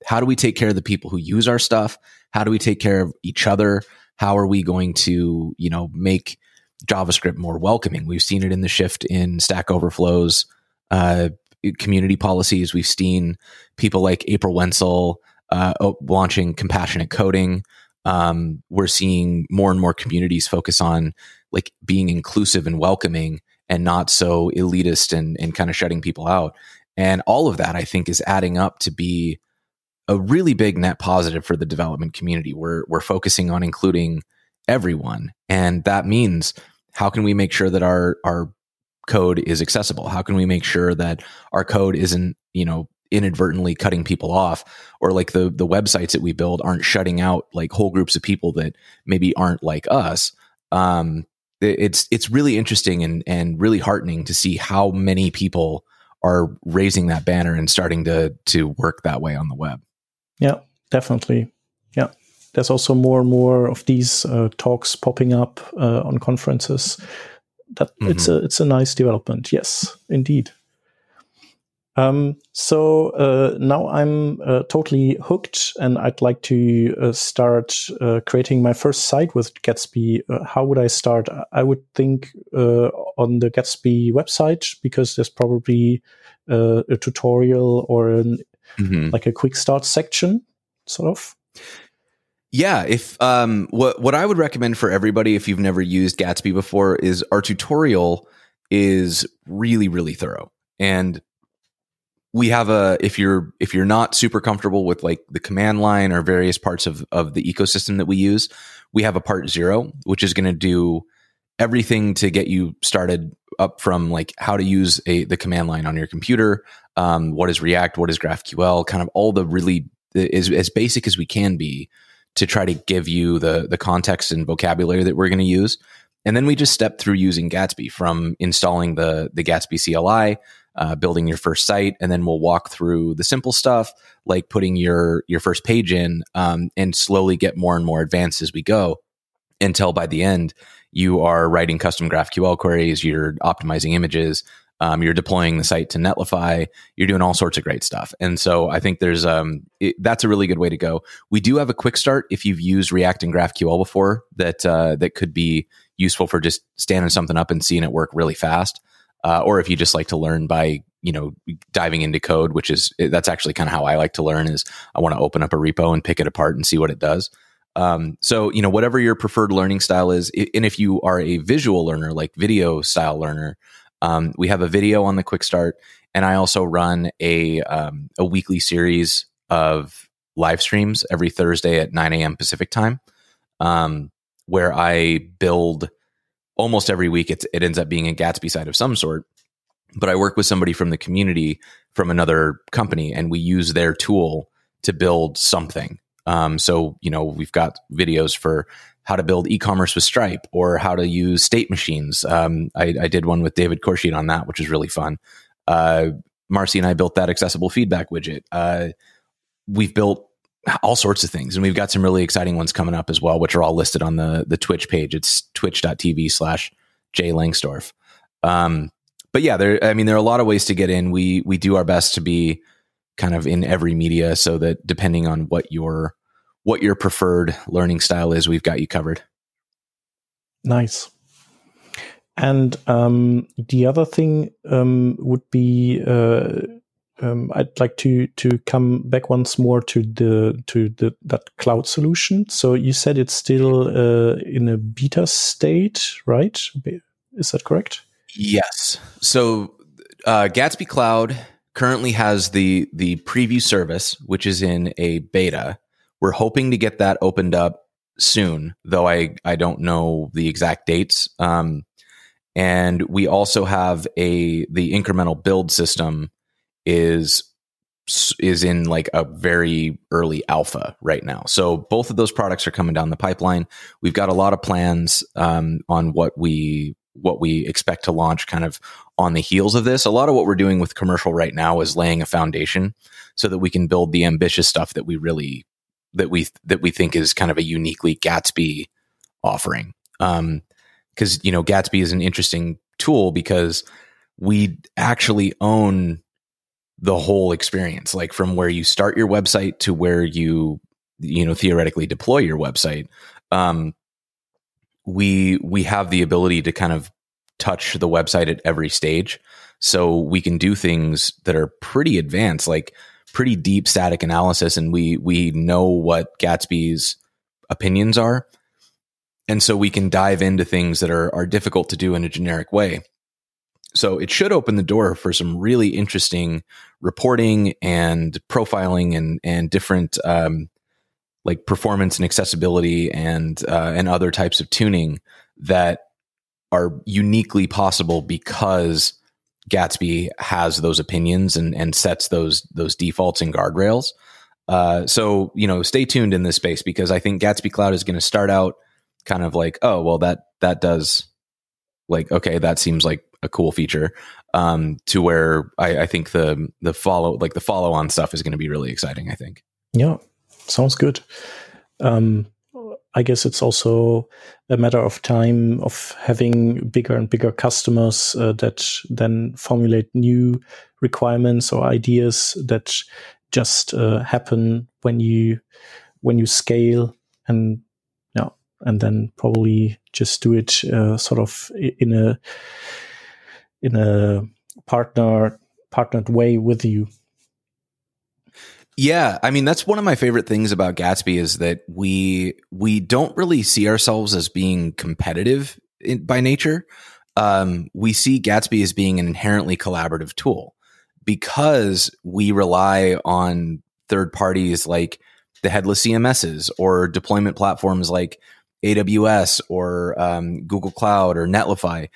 how do we take care of the people who use our stuff? How do we take care of each other? How are we going to, you know, make JavaScript more welcoming? We've seen it in the shift in Stack Overflow's uh, community policies. We've seen people like April Wensel uh, launching compassionate coding. Um, we're seeing more and more communities focus on like being inclusive and welcoming and not so elitist and, and kind of shutting people out. And all of that, I think, is adding up to be a really big net positive for the development community. We're we're focusing on including everyone, and that means how can we make sure that our our code is accessible? How can we make sure that our code isn't you know inadvertently cutting people off? Or like the the websites that we build aren't shutting out like whole groups of people that maybe aren't like us. Um it's it's really interesting and and really heartening to see how many people are raising that banner and starting to to work that way on the web. Yeah definitely. Yeah there's also more and more of these uh, talks popping up uh, on conferences that mm-hmm. it's a it's a nice development yes indeed um, so uh, now I'm uh, totally hooked, and I'd like to uh, start uh, creating my first site with Gatsby. Uh, how would I start? I would think uh, on the Gatsby website because there's probably a tutorial or an, mm-hmm. like a quick start section, sort of. Yeah, if um, what what I would recommend for everybody if you've never used Gatsby before is our tutorial is really really thorough. And we have a if you're if you're not super comfortable with like the command line or various parts of of the ecosystem that we use we have a part zero which is going to do everything to get you started up from like how to use a the command line on your computer um, what is react what is graphql kind of all the really is as basic as we can be to try to give you the the context and vocabulary that we're going to use. And then we just step through using gatsby from installing the the gatsby cli uh, building your first site, and then we'll walk through the simple stuff like putting your your first page in, um, and slowly get more and more advanced as we go, until by the end you are writing custom GraphQL queries, you're optimizing images, um, you're deploying the site to Netlify, you're doing all sorts of great stuff. And so I think there's um, it, that's a really good way to go. We do have a quick start if you've used React and GraphQL before that uh, that could be useful for just standing something up and seeing it work really fast uh, or if you just like to learn by you know diving into code which is that's actually kind of how i like to learn is i want to open up a repo and pick it apart and see what it does um, so you know whatever your preferred learning style is and if you are a visual learner like video style learner um, we have a video on the quick start and i also run a um, a weekly series of live streams every thursday at 9 a.m pacific time um, where i build almost every week it ends up being a Gatsby site of some sort. But I work with somebody from the community from another company, and we use their tool to build something. Um, so you know we've got videos for how to build e-commerce with Stripe or how to use state machines. Um, I, I, did one with David Khourshid on that, which is really fun. Uh, Marcy and I built that accessible feedback widget. Uh, we've built all sorts of things, and we've got some really exciting ones coming up as well, which are all listed on the the Twitch page. It's twitch.tv slash Jay Lengstorf. Um, but yeah, there. I mean, there are a lot of ways to get in. We we do our best to be kind of in every media, so that depending on what your what your preferred learning style is, we've got you covered. Nice. And um, the other thing um, would be uh, um, I'd like to to come back once more to the to the that cloud solution. So you said it's still uh, in a beta state, right? Is that correct? Yes. So uh, Gatsby Cloud currently has the the preview service, which is in a beta. We're hoping to get that opened up soon, though I I don't know the exact dates. Um, and we also have a the incremental build system is is in like a very early alpha right now. So both of those products are coming down the pipeline. We've got a lot of plans um, on what we what we expect to launch kind of on the heels of this. A lot of what we're doing with commercial right now is laying a foundation so that we can build the ambitious stuff that we really that we that we think is kind of a uniquely Gatsby offering. Um, because you know Gatsby is an interesting tool because we actually own the whole experience, like from where you start your website to where you you know theoretically deploy your website. Um, we we have the ability to kind of touch the website at every stage, so we can do things that are pretty advanced, like pretty deep static analysis, and we we know what Gatsby's opinions are and so we can dive into things that are, are difficult to do in a generic way. So it should open the door for some really interesting reporting and profiling and, and different, um, like performance and accessibility and, uh, and other types of tuning that are uniquely possible because Gatsby has those opinions and, and sets those, those defaults and guardrails. Uh, so, you know, stay tuned in this space because I think Gatsby Cloud is going to start out kind of like, oh, well, that that does like okay, that seems like a cool feature. Um, to where I, I think the the follow like the follow on stuff is going to be really exciting. I think. Yeah, sounds good. Um, I guess it's also a matter of time of having bigger and bigger customers uh, that then formulate new requirements or ideas that just uh, happen when you when you scale and and then probably just do it uh, sort of in a in a partner partnered way with you. Yeah, I mean that's one of my favorite things about Gatsby is that we we don't really see ourselves as being competitive in, by nature. Um, we see Gatsby as being an inherently collaborative tool because we rely on third parties like the headless CMSs or deployment platforms like AWS or um, Google Cloud or Netlify.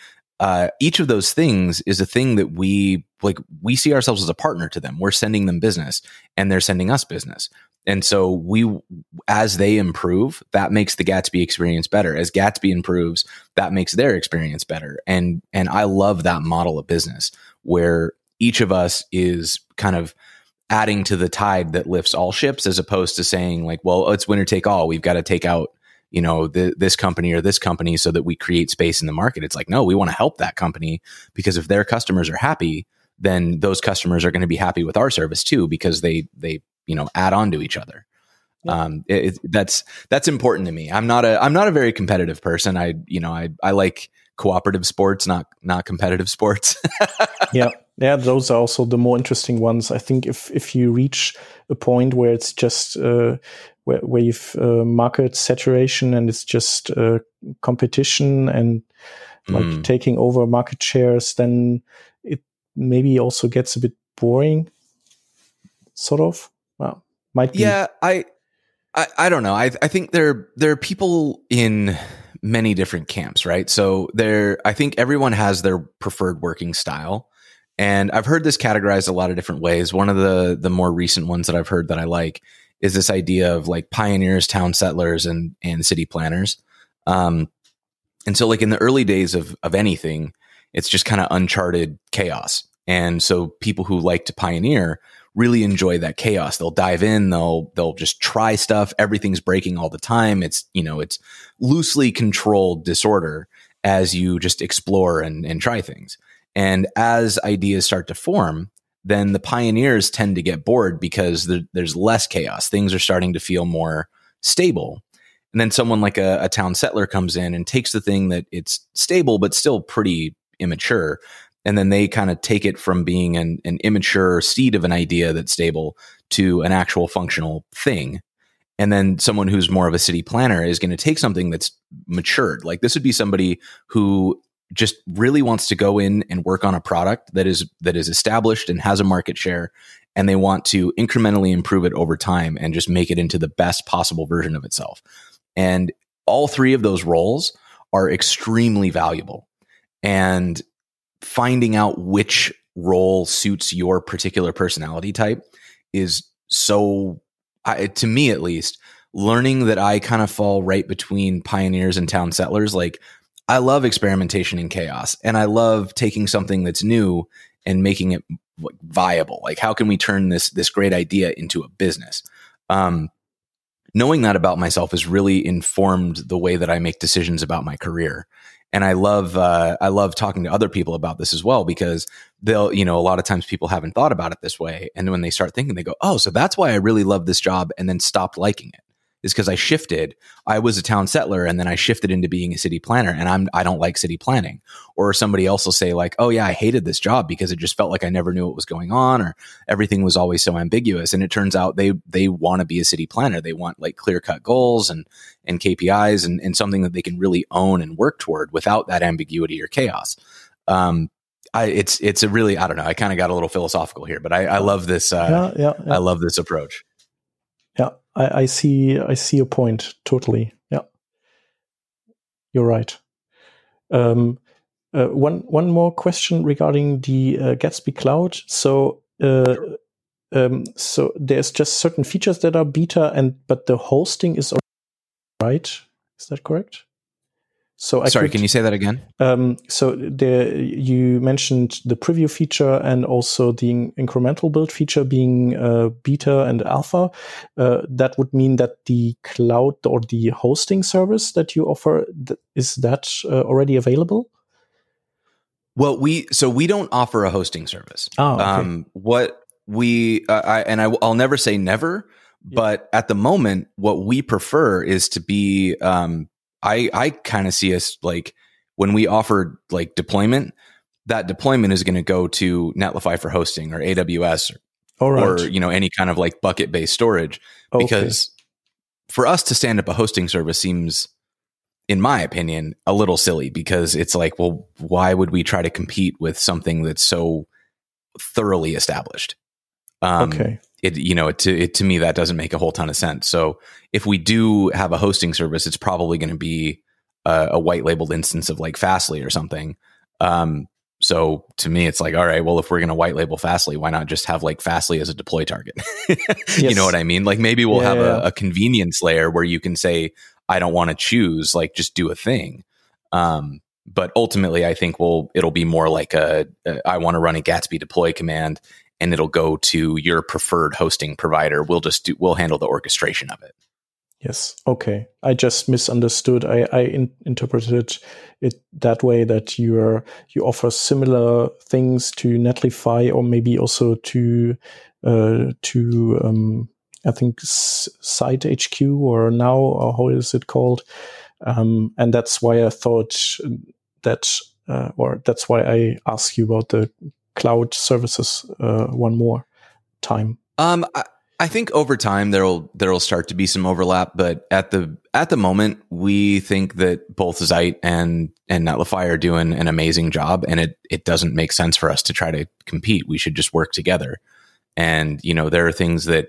Uh, each of those things is a thing that we like. We see ourselves as a partner to them. We're sending them business, and they're sending us business. And so we, as they improve, that makes the Gatsby experience better. As Gatsby improves, that makes their experience better. And and I love that model of business where each of us is kind of adding to the tide that lifts all ships, as opposed to saying like, well, it's winner take all. We've got to take out you know the, this company or this company so that we create space in the market. It's like no we want to help that company because if their customers are happy then those customers are going to be happy with our service too because they they you know add on to each other. Yeah. um it, it, that's that's important to me. I'm not a i'm not a very competitive person. I you know i i like cooperative sports not not competitive sports. Yeah. Yeah those are also the more interesting ones. I think if if you reach a point where it's just uh, where, where you've uh, market saturation and it's just uh, competition and like mm. taking over market shares, then it maybe also gets a bit boring. Sort of. Well, might be. Yeah, I, I, I don't know. I, I think there there are people in many different camps, right? So there, I think everyone has their preferred working style. And I've heard this categorized a lot of different ways. One of the the more recent ones that I've heard that I like is this idea of like pioneers, town settlers, and and city planners. Um, and so, like in the early days of of anything, it's just kind of uncharted chaos. And so people who like to pioneer really enjoy that chaos. They'll dive in, they'll they'll just try stuff. Everything's breaking all the time. It's, you know, it's loosely controlled disorder as you just explore and, and try things. And as ideas start to form, then the pioneers tend to get bored because there, there's less chaos. Things are starting to feel more stable. And then someone like a, a town settler comes in and takes the thing that it's stable, but still pretty immature. And then they kind of take it from being an, an immature seed of an idea that's stable to an actual functional thing. And then someone who's more of a city planner is going to take something that's matured. Like this would be somebody who just really wants to go in and work on a product that is that is established and has a market share and they want to incrementally improve it over time and just make it into the best possible version of itself. And all three of those roles are extremely valuable. And finding out which role suits your particular personality type is so I, to me at least learning that I kind of fall right between pioneers and town settlers like I love experimentation and chaos, and I love taking something that's new and making it viable. Like, how can we turn this this great idea into a business? Um, knowing that about myself has really informed the way that I make decisions about my career. And I love uh, I love talking to other people about this as well because they'll you know a lot of times people haven't thought about it this way, and when they start thinking, they go, "Oh, so that's why I really love this job," and then stopped liking it is because I shifted. I was a town settler and then I shifted into being a city planner and I'm I don't like city planning. Or somebody else will say like, "Oh yeah, I hated this job because it just felt like I never knew what was going on or everything was always so ambiguous." And it turns out they they want to be a city planner. They want like clear-cut goals and and KPIs and, and something that they can really own and work toward without that ambiguity or chaos. Um, I, it's it's a really I don't know. I kind of got a little philosophical here, but I, I love this. Uh, yeah, yeah, yeah. I love this approach. I, I see. I see a point totally. Yeah, you're right. Um, uh, one one more question regarding the uh, Gatsby Cloud. So, uh, um, so there's just certain features that are beta, and but the hosting is right. Is that correct? So I sorry, could, can you say that again? Um, so there, you mentioned the preview feature and also the incremental build feature being uh, beta and alpha. Uh, that would mean that the cloud or the hosting service that you offer th- is that uh, already available? Well, we so we don't offer a hosting service. Oh, okay. um, what we uh, I, and I, will never say never, yeah. but at the moment, what we prefer is to be um, I I kind of see us like when we offer like deployment, that deployment is going to go to Netlify for hosting or AWS or, right. or you know any kind of like bucket based storage okay. because for us to stand up a hosting service seems in my opinion a little silly because it's like well why would we try to compete with something that's so thoroughly established um, okay it you know it to it to me that doesn't make a whole ton of sense. So if we do have a hosting service, it's probably going to be a, a, white labeled instance of like Fastly or something. Um, so to me, it's like, all right, well, if we're going to white label Fastly, why not just have like Fastly as a deploy target? yes. You know what I mean? Like maybe we'll yeah, have yeah. A, a, convenience layer where you can say, I don't want to choose, like just do a thing. Um, but ultimately, I think we'll it'll be more like a, a I want to run a Gatsby deploy command, and it'll go to your preferred hosting provider. We'll just do, we'll handle the orchestration of it. Yes. Okay. I just misunderstood. I, I in, interpreted it that way that you're you offer similar things to Netlify or maybe also to uh, to um, I think Zeit HQ or now or how is it called? Um, and that's why I thought that uh, or that's why I asked you about the cloud services uh, one more time? Um, I, I think over time there'll there'll start to be some overlap, but at the at the moment we think that both Zeit and and Netlify are doing an amazing job, and it it doesn't make sense for us to try to compete. We should just work together. And you know there are things that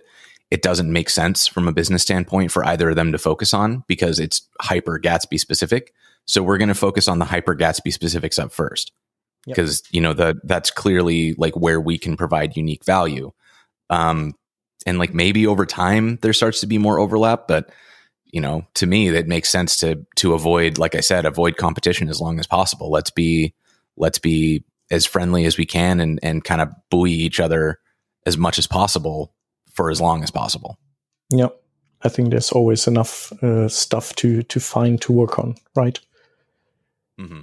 it doesn't make sense from a business standpoint for either of them to focus on because it's hyper Gatsby specific. So we're going to focus on the hyper Gatsby specifics up first because yep. you know that that's clearly like where we can provide unique value um and like maybe over time there starts to be more overlap but you know to me that makes sense to to avoid like i said avoid competition as long as possible let's be let's be as friendly as we can and and kind of buoy each other as much as possible for as long as possible. Yeah, I think there's always enough uh, stuff to to find to work on, right? Mm-hmm.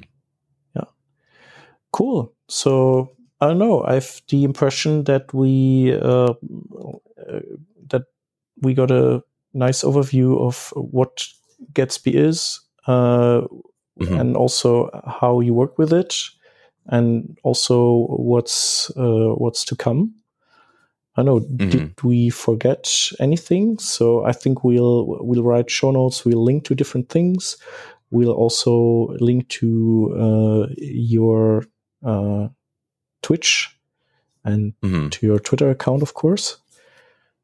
Cool. So I don't know. I have the impression that we uh, uh, that we got a nice overview of what Gatsby is, uh, mm-hmm. and also how you work with it, and also what's uh, what's to come. I know. Mm-hmm. Did we forget anything? So I think we'll we'll write show notes. We'll link to different things. We'll also link to uh, your uh, Twitch and mm-hmm. to your Twitter account, of course.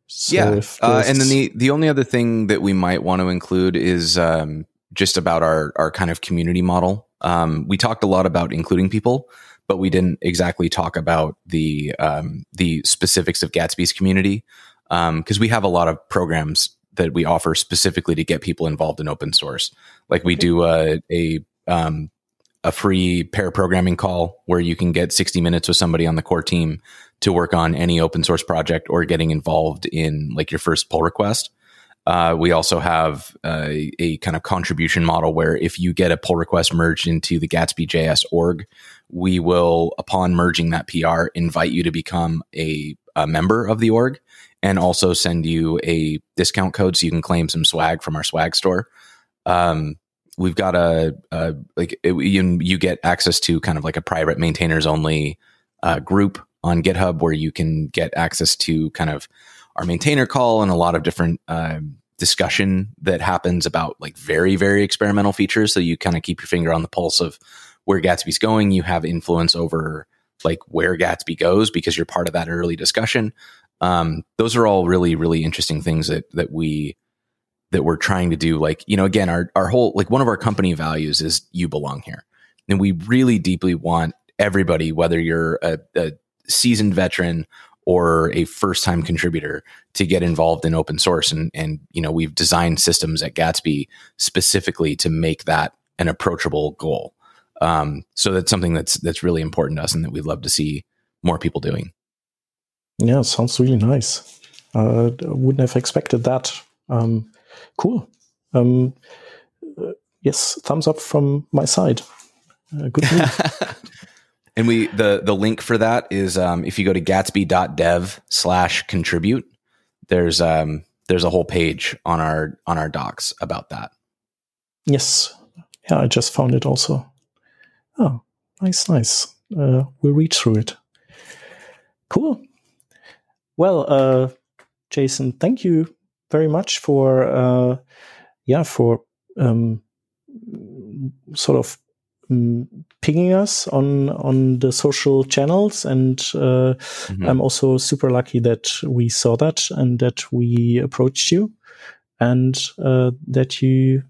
So yeah, uh, and then the the only other thing that we might want to include is um, just about our our kind of community model. Um, we talked a lot about including people, but we didn't exactly talk about the um, the specifics of Gatsby's community Um because um, we have a lot of programs that we offer specifically to get people involved in open source. Like we do a a, um, a free pair programming call where you can get 60 minutes with somebody on the core team to work on any open source project or getting involved in like your first pull request. Uh, we also have a kind of contribution model where if you get a pull request merged into the Gatsby JS org, we will, upon merging that PR, invite you to become a, a member of the org and also send you a discount code so you can claim some swag from our swag store. Um, we've got a, a like it, you, you, get access to kind of like a private maintainers only uh, group on GitHub where you can get access to kind of our maintainer call and a lot of different um, discussion that happens about like very very experimental features. So you kind of keep your finger on the pulse of where gatsby's going. You have influence over like where gatsby goes because you're part of that early discussion. Um, those are all really really interesting things that that we that we're trying to do like you know again our our whole like one of our company values is you belong here and we really deeply want everybody whether you're a, a seasoned veteran or a first time contributor to get involved in open source. And, and, you know, we've designed systems at Gatsby specifically to make that an approachable goal. Um, so that's something that's, that's really important to us and that we'd love to see more people doing. Yeah, sounds really nice. Uh, wouldn't have expected that. Um, cool. Um, uh, yes, thumbs up from my side. Uh, good And we the the link for that is um, if you go to gatsby.dev slash contribute, there's um there's a whole page on our on our docs about that. Yes. Yeah, I just found it also. Oh, nice, nice. Uh, we'll read through it. Cool. Well, uh, Jason, thank you very much for uh, yeah for um, sort of um, pinging us on on the social channels. And uh, mm-hmm. i'm also super lucky that we saw that and that we approached you and uh, that you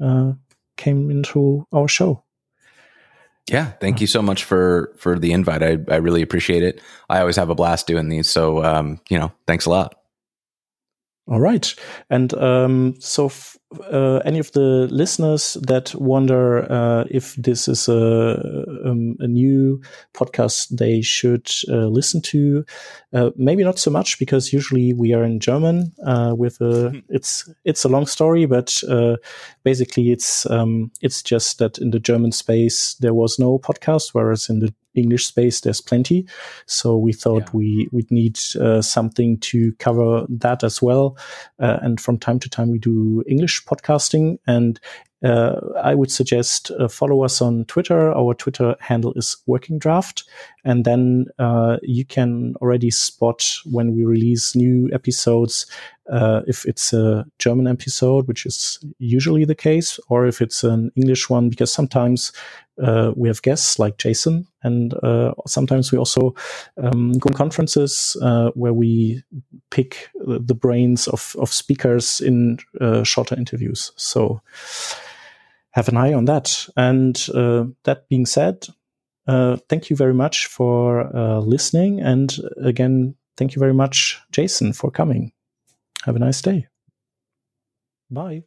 uh, came into our show. Yeah thank you so much for for the invite. I, I really appreciate it. I always have a blast doing these. So um, you know thanks a lot all right. And um, so, f- uh, any of the listeners that wonder uh, if this is a, um, a, new podcast they should uh, listen to, uh, maybe not so much because usually we are in German. Uh, with a, hmm. it's it's a long story, but uh, basically it's um, it's just that in the German space there was no podcast, whereas in the English space, there's plenty. So we thought yeah. we would need uh, something to cover that as well. Uh, and from time to time, we do English podcasting. And uh, I would suggest uh, follow us on Twitter. Our Twitter handle is Working Draft, and then uh, you can already spot when we release new episodes uh, if it's a German episode, which is usually the case, or if it's an English one, because sometimes uh, we have guests like Jason, and uh, sometimes we also um, go to conferences uh, where we pick the brains of, of speakers in uh, shorter interviews. So have an eye on that. And uh, that being said, uh, thank you very much for listening. And again, thank you very much, Jason, for coming. Have a nice day. Bye.